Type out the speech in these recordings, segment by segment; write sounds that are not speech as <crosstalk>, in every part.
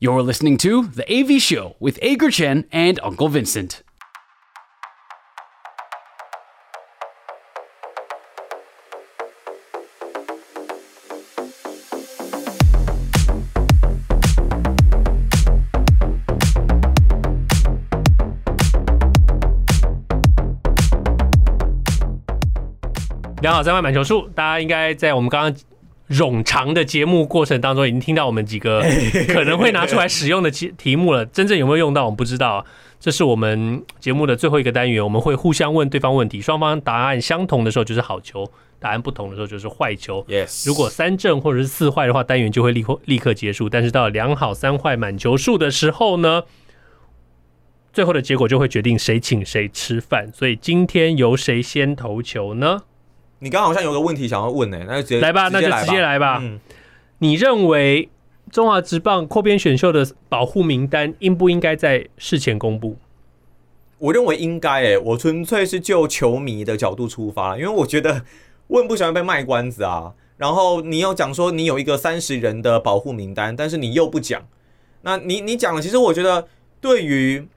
You're listening to The AV Show with Ager Chen and Uncle Vincent. 两好三坏满球数，大家应该在我们刚刚 冗长的节目过程当中，已经听到我们几个可能会拿出来使用的题题目了。真正有没有用到，我们不知道。这是我们节目的最后一个单元，我们会互相问对方问题，双方答案相同的时候就是好球，答案不同的时候就是坏球。Yes，如果三正或者是四坏的话，单元就会立刻立刻结束。但是到两好三坏满球数的时候呢，最后的结果就会决定谁请谁吃饭。所以今天由谁先投球呢？你刚刚好像有个问题想要问呢、欸，那就直接来吧，那就直接来吧。嗯，你认为中华职棒扩编选秀的保护名单应不应该在事前公布？我认为应该诶、欸，我纯粹是就球迷的角度出发，因为我觉得我很不喜欢被卖关子啊。然后你又讲说你有一个三十人的保护名单，但是你又不讲，那你你讲了，其实我觉得对于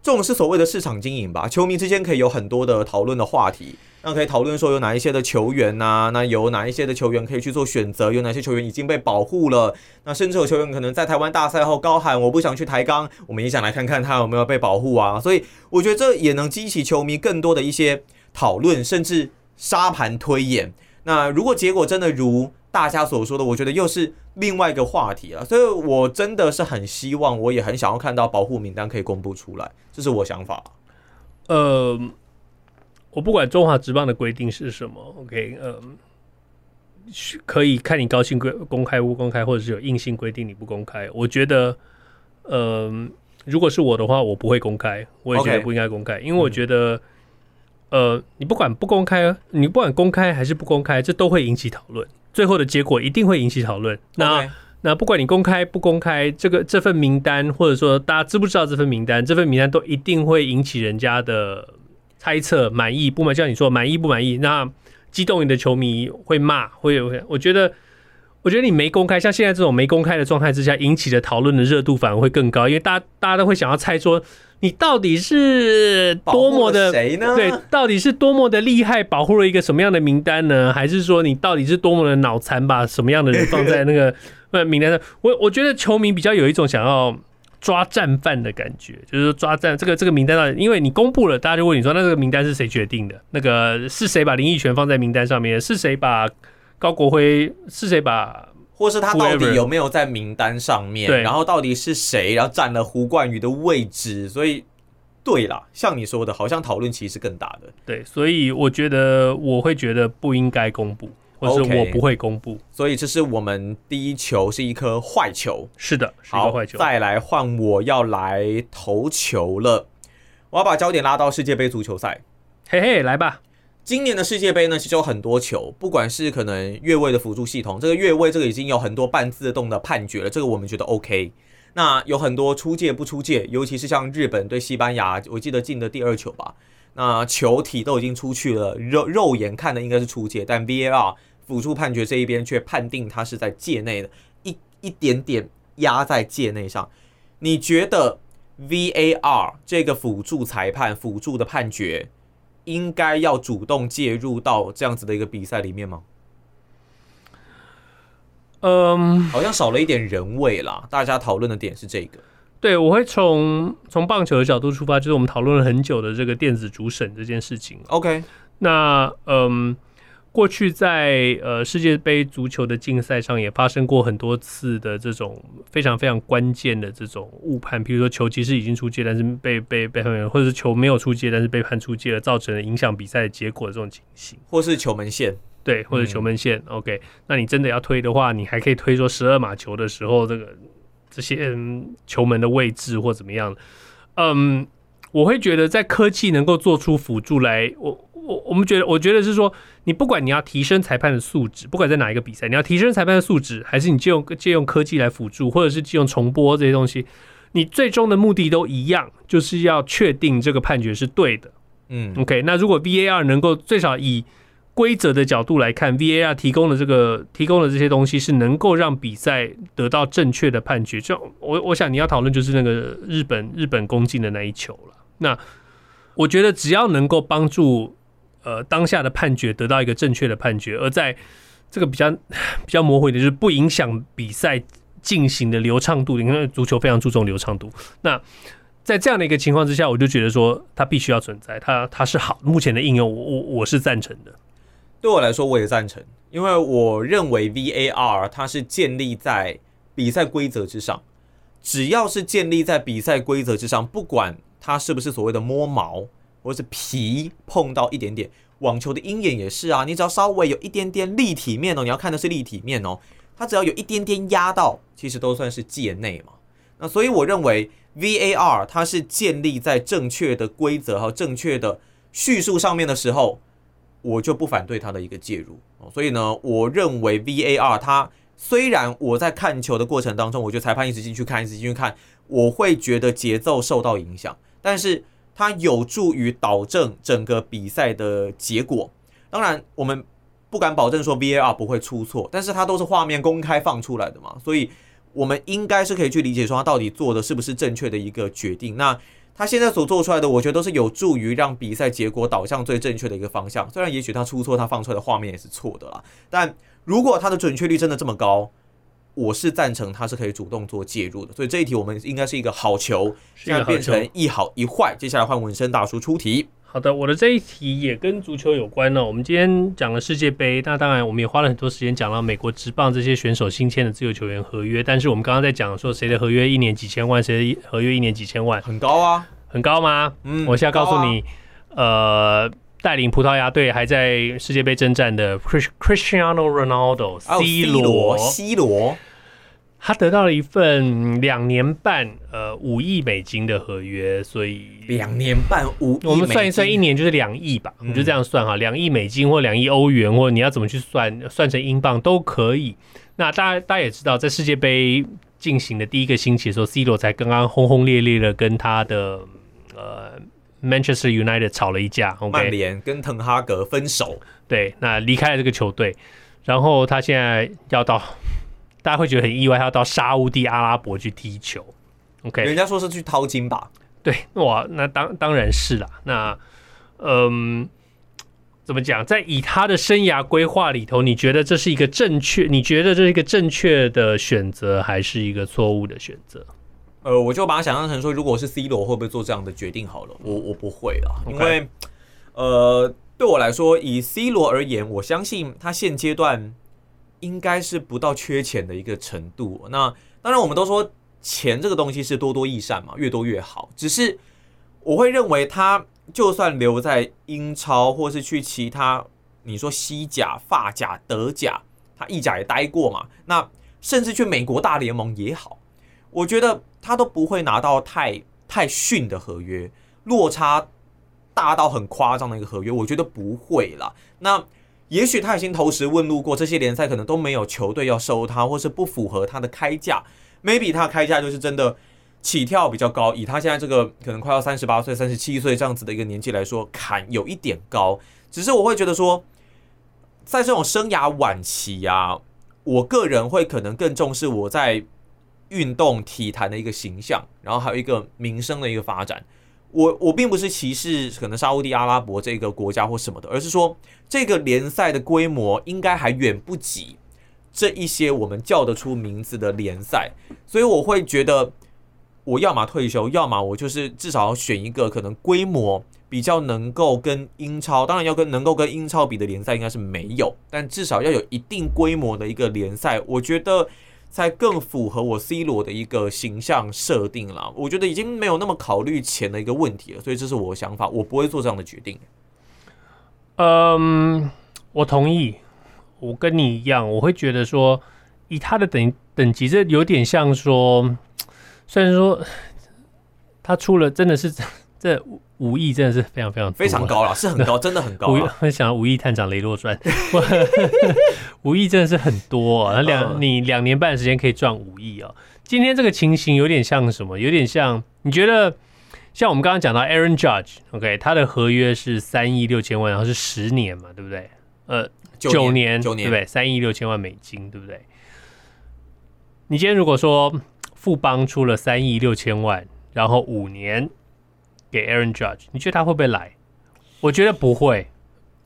这种是所谓的市场经营吧，球迷之间可以有很多的讨论的话题。那可以讨论说有哪一些的球员呐、那有哪一些的球员可以去做选择？有哪些球员已经被保护了？那甚至有球员可能在台湾大赛后高喊“我不想去台钢”，我们也想来看看他有没有被保护啊。所以我觉得这也能激起球迷更多的一些讨论，甚至沙盘推演。那如果结果真的如大家所说的，我觉得又是另外一个话题了。所以我真的是很希望，我也很想要看到保护名单可以公布出来，这是我想法。呃。我不管中华职棒的规定是什么，OK，嗯，可以看你高兴规公开不公开，或者是有硬性规定你不公开。我觉得，嗯，如果是我的话，我不会公开，我也觉得不应该公开，因为我觉得，呃，你不管不公开，你不管公开还是不公开，这都会引起讨论，最后的结果一定会引起讨论。那那不管你公开不公开，这个这份名单，或者说大家知不知道这份名单，这份名单都一定会引起人家的。猜测满意不满意，像你说满意不满意，那激动你的球迷会骂，会有。我觉得，我觉得你没公开，像现在这种没公开的状态之下，引起的讨论的热度反而会更高，因为大家大家都会想要猜说，你到底是多么的谁呢？对，到底是多么的厉害，保护了一个什么样的名单呢？还是说你到底是多么的脑残，把什么样的人放在那个 <laughs> 名单上？我我觉得球迷比较有一种想要。抓战犯的感觉，就是说抓战这个这个名单上，因为你公布了，大家就问你说，那这个名单是谁决定的？那个是谁把林益全放在名单上面？是谁把高国辉？是谁把？或是他到底有没有在名单上面？对，然后到底是谁？然后占了胡冠宇的位置？所以，对啦，像你说的，好像讨论其实更大的。对，所以我觉得我会觉得不应该公布。或是我不会公布所以这是我们第一球是一颗坏球。是的，是一个坏球。再来换我要来投球了，我要把焦点拉到世界杯足球赛。嘿嘿，来吧！今年的世界杯呢，其实有很多球，不管是可能越位的辅助系统，这个越位这个已经有很多半自动的判决了，这个我们觉得 OK。那有很多出界不出界，尤其是像日本对西班牙，我记得进的第二球吧，那球体都已经出去了，肉肉眼看的应该是出界，但 VAR。辅助判决这一边却判定他是在界内的，一一点点压在界内上。你觉得 VAR 这个辅助裁判辅助的判决应该要主动介入到这样子的一个比赛里面吗？嗯，好像少了一点人味啦。大家讨论的点是这个。对，我会从从棒球的角度出发，就是我们讨论了很久的这个电子主审这件事情。OK，那嗯。过去在呃世界杯足球的竞赛上也发生过很多次的这种非常非常关键的这种误判，比如说球其实已经出界，但是被被被判，或者是球没有出界，但是被判出界了，造成了影响比赛的结果的这种情形，或是球门线，对，或者球门线。嗯、OK，那你真的要推的话，你还可以推说十二码球的时候，这个这些、嗯、球门的位置或怎么样。嗯，我会觉得在科技能够做出辅助来，我。我我们觉得，我觉得是说，你不管你要提升裁判的素质，不管在哪一个比赛，你要提升裁判的素质，还是你借用借用科技来辅助，或者是借用重播这些东西，你最终的目的都一样，就是要确定这个判决是对的。嗯，OK。那如果 VAR 能够最少以规则的角度来看，VAR 提供的这个提供的这些东西是能够让比赛得到正确的判决。就我我想你要讨论就是那个日本日本攻进的那一球了。那我觉得只要能够帮助呃当下的判决得到一个正确的判决，而在这个比较 <sighs> 比较模糊的就是不影响比赛进行的流畅度，因为足球非常注重流畅度。那在这样的一个情况之下，我就觉得说它必须要存在，它它是好，目前的应用我我我是赞成的。对我来说，我也赞成，因为我认为 VAR 它是建立在比赛规则之上，只要是建立在比赛规则之上，不管它是不是所谓的摸毛或是皮碰到一点点，网球的鹰眼也是啊，你只要稍微有一点点立体面哦，你要看的是立体面哦，它只要有一点点压到，其实都算是界内嘛。那所以我认为 VAR 它是建立在正确的规则和正确的叙述上面的时候。我就不反对它的一个介入，所以呢，我认为 VAR 它虽然我在看球的过程当中，我觉得裁判一直进去看，一直进去看，我会觉得节奏受到影响，但是它有助于导正整个比赛的结果。当然，我们不敢保证说 VAR 不会出错，但是它都是画面公开放出来的嘛，所以我们应该是可以去理解说它到底做的是不是正确的一个决定。那他现在所做出来的，我觉得都是有助于让比赛结果导向最正确的一个方向。虽然也许他出错，他放出来的画面也是错的啦。但如果他的准确率真的这么高，我是赞成他是可以主动做介入的。所以这一题我们应该是一个好球，现在变成一好一坏。接下来换文生大叔出题。好的，我的这一题也跟足球有关呢。我们今天讲了世界杯，那当然我们也花了很多时间讲到美国职棒这些选手新签的自由球员合约。但是我们刚刚在讲说谁的合约一年几千万，谁的合约一年几千万，很高啊，很高吗？嗯，我现在告诉你，啊、呃，带领葡萄牙队还在世界杯征战的 Cristiano Ronaldo，C 罗，C 罗。他得到了一份两年半，呃，五亿美金的合约，所以两年半五，我们算一算，一年就是两亿吧，我们就这样算哈，两亿美金或两亿欧元，或你要怎么去算，算成英镑都可以。那大家大家也知道，在世界杯进行的第一个星期的时候，C 罗才刚刚轰轰烈烈的跟他的呃 Manchester United 吵了一架曼联跟滕哈格分手，对，那离开了这个球队，然后他现在要到。大家会觉得很意外，他要到沙乌地阿拉伯去踢球，OK？人家说是去淘金吧？对，哇，那当当然是啦。那，嗯，怎么讲？在以他的生涯规划里头，你觉得这是一个正确？你觉得这是一个正确的选择，还是一个错误的选择？呃，我就把它想象成说，如果是 C 罗，会不会做这样的决定？好了，我我不会了，okay. 因为，呃，对我来说，以 C 罗而言，我相信他现阶段。应该是不到缺钱的一个程度。那当然，我们都说钱这个东西是多多益善嘛，越多越好。只是我会认为，他就算留在英超，或是去其他，你说西甲、法甲、德甲，他意甲也待过嘛。那甚至去美国大联盟也好，我觉得他都不会拿到太太逊的合约，落差大到很夸张的一个合约，我觉得不会啦。那。也许他已经投石问路过，这些联赛可能都没有球队要收他，或是不符合他的开价。Maybe 他开价就是真的起跳比较高，以他现在这个可能快要三十八岁、三十七岁这样子的一个年纪来说，坎有一点高。只是我会觉得说，在这种生涯晚期啊，我个人会可能更重视我在运动体坛的一个形象，然后还有一个民生的一个发展。我我并不是歧视可能沙乌地阿拉伯这个国家或什么的，而是说这个联赛的规模应该还远不及这一些我们叫得出名字的联赛，所以我会觉得我要么退休，要么我就是至少要选一个可能规模比较能够跟英超，当然要跟能够跟英超比的联赛应该是没有，但至少要有一定规模的一个联赛，我觉得。才更符合我 C 罗的一个形象设定了，我觉得已经没有那么考虑钱的一个问题了，所以这是我的想法，我不会做这样的决定。嗯，我同意，我跟你一样，我会觉得说，以他的等等级，这有点像说，虽然说他出了真的是这。五亿真的是非常非常非常高了，是很高，<laughs> 真的很高。我想到《五亿探长雷洛传》，五亿真的是很多啊！两你两年半的时间可以赚五亿啊！今天这个情形有点像什么？有点像你觉得像我们刚刚讲到 Aaron Judge，OK，他的合约是三亿六千万，然后是十年嘛，对不对？呃，九年，九年，对不对？三亿六千万美金，对不对？你今天如果说富邦出了三亿六千万，然后五年给 Aaron Judge，你觉得他会不会来？我觉得不会，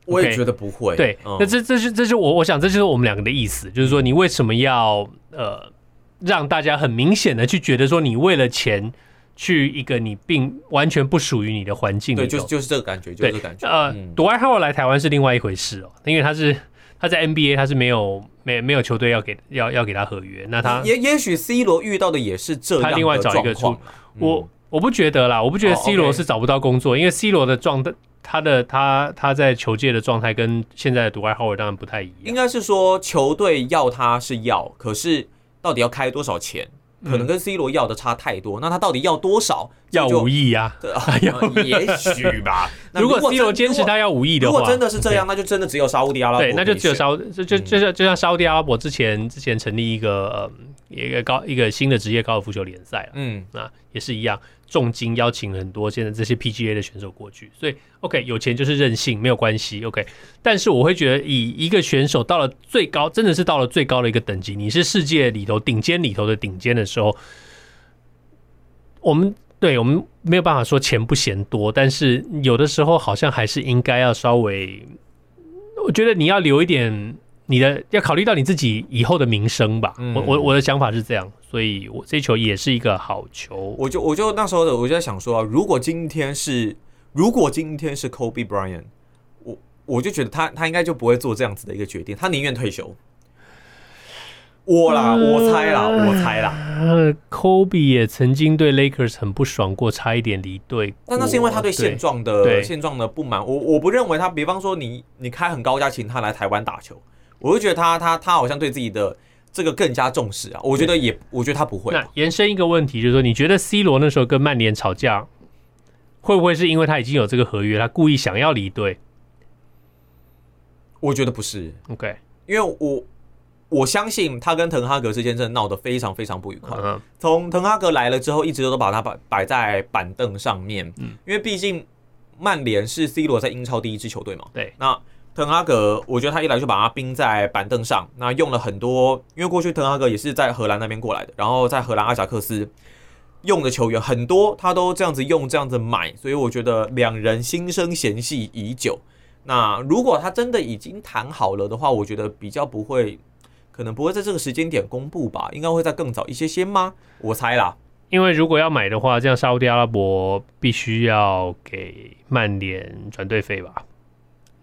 我也觉得不会。对，嗯、那这这是这是我我想这就是我们两个的意思，就是说你为什么要呃让大家很明显的去觉得说你为了钱去一个你并完全不属于你的环境？对，就是就是这个感觉，就是这个感觉。呃，杜艾豪来台湾是另外一回事哦，因为他是。他在 NBA，他是没有没没有球队要给要要给他合约，那他也也许 C 罗遇到的也是这样的。他另外找一个出，我我不觉得啦，我不觉得 C 罗是找不到工作，因为 C 罗的状态，他的他他在球界的状态跟现在的杜艾豪尔当然不太一样。应该是说球队要他是要，可是到底要开多少钱？可能跟 C 罗要的差太多，嗯、那他到底要多少？要五亿 <laughs> <laughs> 呀？也许吧。<laughs> 如果 C 罗坚持他要五亿的话，如果真的是这样，那就真的只有沙乌地阿拉伯。对，那就只有沙，就就就像就像沙乌地阿拉伯之前之前成立一个呃一个高一个新的职业高尔夫球联赛嗯，那也是一样。重金邀请很多现在这些 PGA 的选手过去，所以 OK 有钱就是任性，没有关系 OK。但是我会觉得，以一个选手到了最高，真的是到了最高的一个等级，你是世界里头顶尖里头的顶尖的时候，我们对我们没有办法说钱不嫌多，但是有的时候好像还是应该要稍微，我觉得你要留一点。你的要考虑到你自己以后的名声吧，嗯、我我我的想法是这样，所以我这球也是一个好球。我就我就那时候的我就在想说啊，如果今天是如果今天是 Kobe Bryant，我我就觉得他他应该就不会做这样子的一个决定，他宁愿退休。我啦，我猜啦，我猜啦。呃，Kobe 也曾经对 Lakers 很不爽过，差一点离队。但那是因为他对现状的现状的不满。我我不认为他，比方说你你开很高价请他来台湾打球。我就觉得他他他好像对自己的这个更加重视啊！我觉得也，我觉得他不会。那延伸一个问题，就是说，你觉得 C 罗那时候跟曼联吵架，会不会是因为他已经有这个合约，他故意想要离队？我觉得不是。OK，因为我我相信他跟滕哈格之间真的闹得非常非常不愉快。从滕哈格来了之后，一直都把他摆摆在板凳上面。嗯，因为毕竟曼联是 C 罗在英超第一支球队嘛。对，那。滕哈格，我觉得他一来就把他钉在板凳上，那用了很多，因为过去滕哈格也是在荷兰那边过来的，然后在荷兰阿贾克斯用的球员很多，他都这样子用，这样子买，所以我觉得两人心生嫌隙已久。那如果他真的已经谈好了的话，我觉得比较不会，可能不会在这个时间点公布吧，应该会在更早一些些吗？我猜啦，因为如果要买的话，这样沙乌地阿拉伯必须要给曼联转队费吧。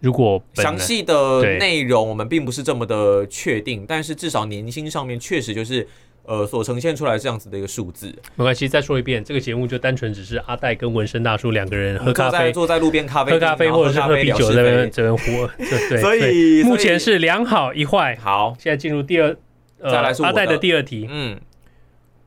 如果详细的内容我们并不是这么的确定，但是至少年薪上面确实就是呃所呈现出来这样子的一个数字。没关系，再说一遍，这个节目就单纯只是阿戴跟纹身大叔两个人喝咖啡，坐在路边咖啡喝咖啡或者是喝啤酒在这边这边喝。对，所以目前是两好一坏。好，现在进入第二，再来说阿戴的第二题。嗯，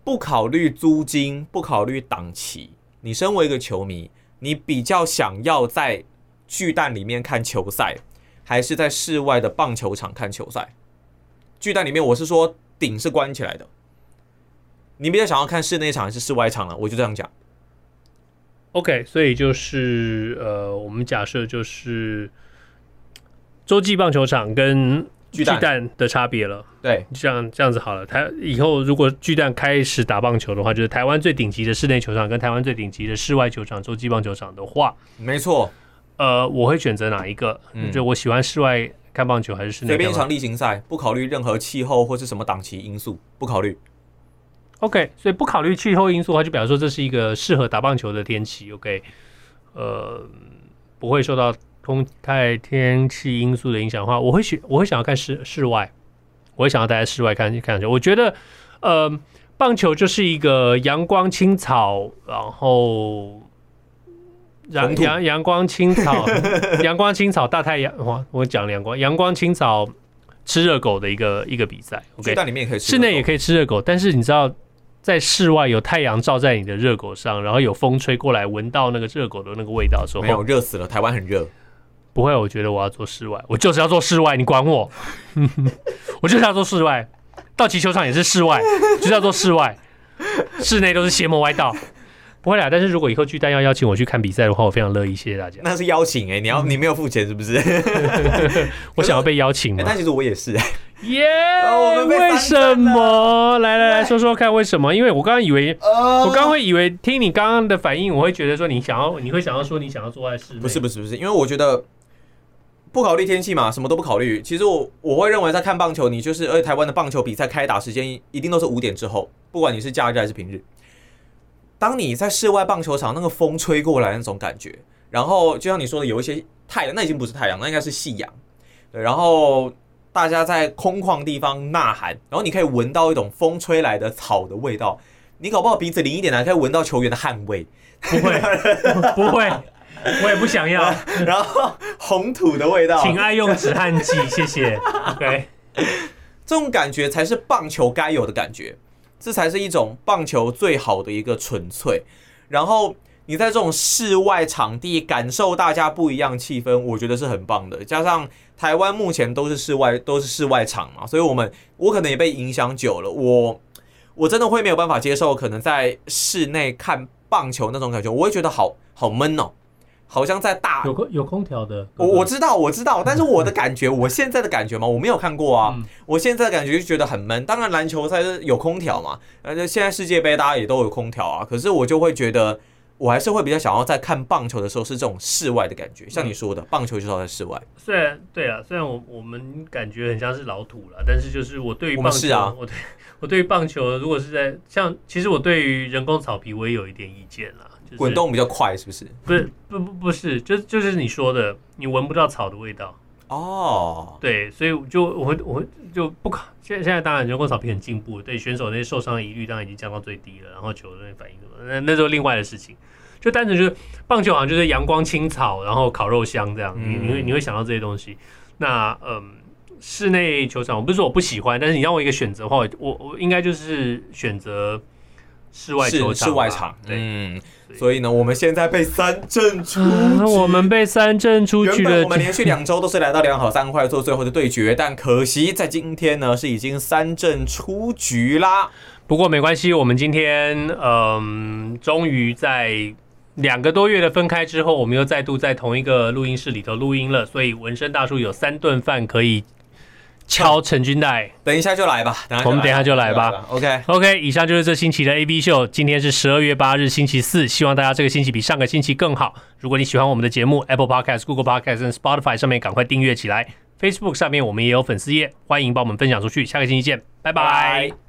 不考虑租金，不考虑档期，你身为一个球迷，你比较想要在。巨蛋里面看球赛，还是在室外的棒球场看球赛？巨蛋里面，我是说顶是关起来的。你比较想要看室内场还是室外场呢？我就这样讲。OK，所以就是呃，我们假设就是洲际棒球场跟巨蛋的差别了。对，这样这样子好了。台以后如果巨蛋开始打棒球的话，就是台湾最顶级的室内球场跟台湾最顶级的室外球场洲际棒球场的话，没错。呃，我会选择哪一个？嗯，就我喜欢室外看棒球还是室内？随便一场例行赛，不考虑任何气候或是什么档期因素，不考虑。OK，所以不考虑气候因素的话，就表示说这是一个适合打棒球的天气。OK，呃，不会受到空太天气因素的影响的话，我会选，我会想要看室室外，我会想要待在室外看看球。我觉得，呃，棒球就是一个阳光青草，然后。阳阳阳光青草，<laughs> 阳光青草大太阳，哇！我讲阳光阳光青草吃热狗的一个一个比赛。OK，里面可以吃，室内也可以吃热狗，但是你知道，在室外有太阳照在你的热狗上，然后有风吹过来，闻到那个热狗的那个味道的时候，没有热死了。台湾很热，不会，我觉得我要做室外，我就是要做室外，你管我？<laughs> 我就是要做室外，到奇球场也是室外，就是要做室外，室内都是邪魔歪道。不会啦，但是如果以后巨蛋要邀请我去看比赛的话，我非常乐意，谢谢大家。那是邀请哎、欸，你要你没有付钱是不是？<laughs> 我想要被邀请吗？欸、<laughs> 但其实我也是。耶、yeah, 为什么？来来来说说看，为什么？因为我刚刚以为，<laughs> 我刚刚会以为听你刚刚的反应，我会觉得说你想要，你会想要说你想要坐在室内。不是不是不是，因为我觉得不考虑天气嘛，什么都不考虑。其实我我会认为在看棒球，你就是，而且台湾的棒球比赛开打时间一定都是五点之后，不管你是假日还是平日。当你在室外棒球场，那个风吹过来那种感觉，然后就像你说的，有一些太阳，那已经不是太阳，那应该是夕阳。然后大家在空旷地方呐喊，然后你可以闻到一种风吹来的草的味道。你搞不好鼻子灵一点，呢可以闻到球员的汗味。不会，不会，我也不想要。然后红土的味道，请爱用止汗剂，谢谢。OK，这种感觉才是棒球该有的感觉。这才是一种棒球最好的一个纯粹，然后你在这种室外场地感受大家不一样气氛，我觉得是很棒的。加上台湾目前都是室外，都是室外场嘛，所以我们我可能也被影响久了，我我真的会没有办法接受，可能在室内看棒球那种感觉，我会觉得好好闷哦。好像在大有空有空调的，我我知道我知道，但是我的感觉，<laughs> 我现在的感觉嘛，我没有看过啊。我现在的感觉就觉得很闷。当然篮球赛是有空调嘛，而且，现在世界杯大家也都有空调啊。可是我就会觉得，我还是会比较想要在看棒球的时候是这种室外的感觉。像你说的，棒球就是要在室外。虽然对啊，虽然我我们感觉很像是老土了，但是就是我对于棒球，是啊，我对我对于棒球，如果是在像，其实我对于人工草皮我也有一点意见啦。滚动比较快，是不是？不是，不不不是，就就是你说的，你闻不到草的味道哦。对，所以就我会我会就不考。现在现在当然人工草皮很进步，对选手那些受伤的疑虑当然已经降到最低了，然后球的那些反应什么，那那都是另外的事情。就单纯就是棒球好像就是阳光青草，然后烤肉香这样，你你会你会想到这些东西。那嗯，室内球场我不是说我不喜欢，但是你让我一个选择的话，我我应该就是选择室外球场，室外场，嗯。所以呢，我们现在被三振出局，啊，我们被三振出局了。原本我们连续两周都是来到两好三坏做最后的对决，但可惜在今天呢，是已经三振出局啦。不过没关系，我们今天嗯，终于在两个多月的分开之后，我们又再度在同一个录音室里头录音了。所以纹身大叔有三顿饭可以。敲陈军带，等一下就来吧。我们等一下就来吧。OK OK，以上就是这星期的 AB 秀。今天是十二月八日，星期四。希望大家这个星期比上个星期更好。如果你喜欢我们的节目，Apple Podcast、Google Podcast 和 Spotify 上面赶快订阅起来。Facebook 上面我们也有粉丝页，欢迎帮我们分享出去。下个星期见，拜拜。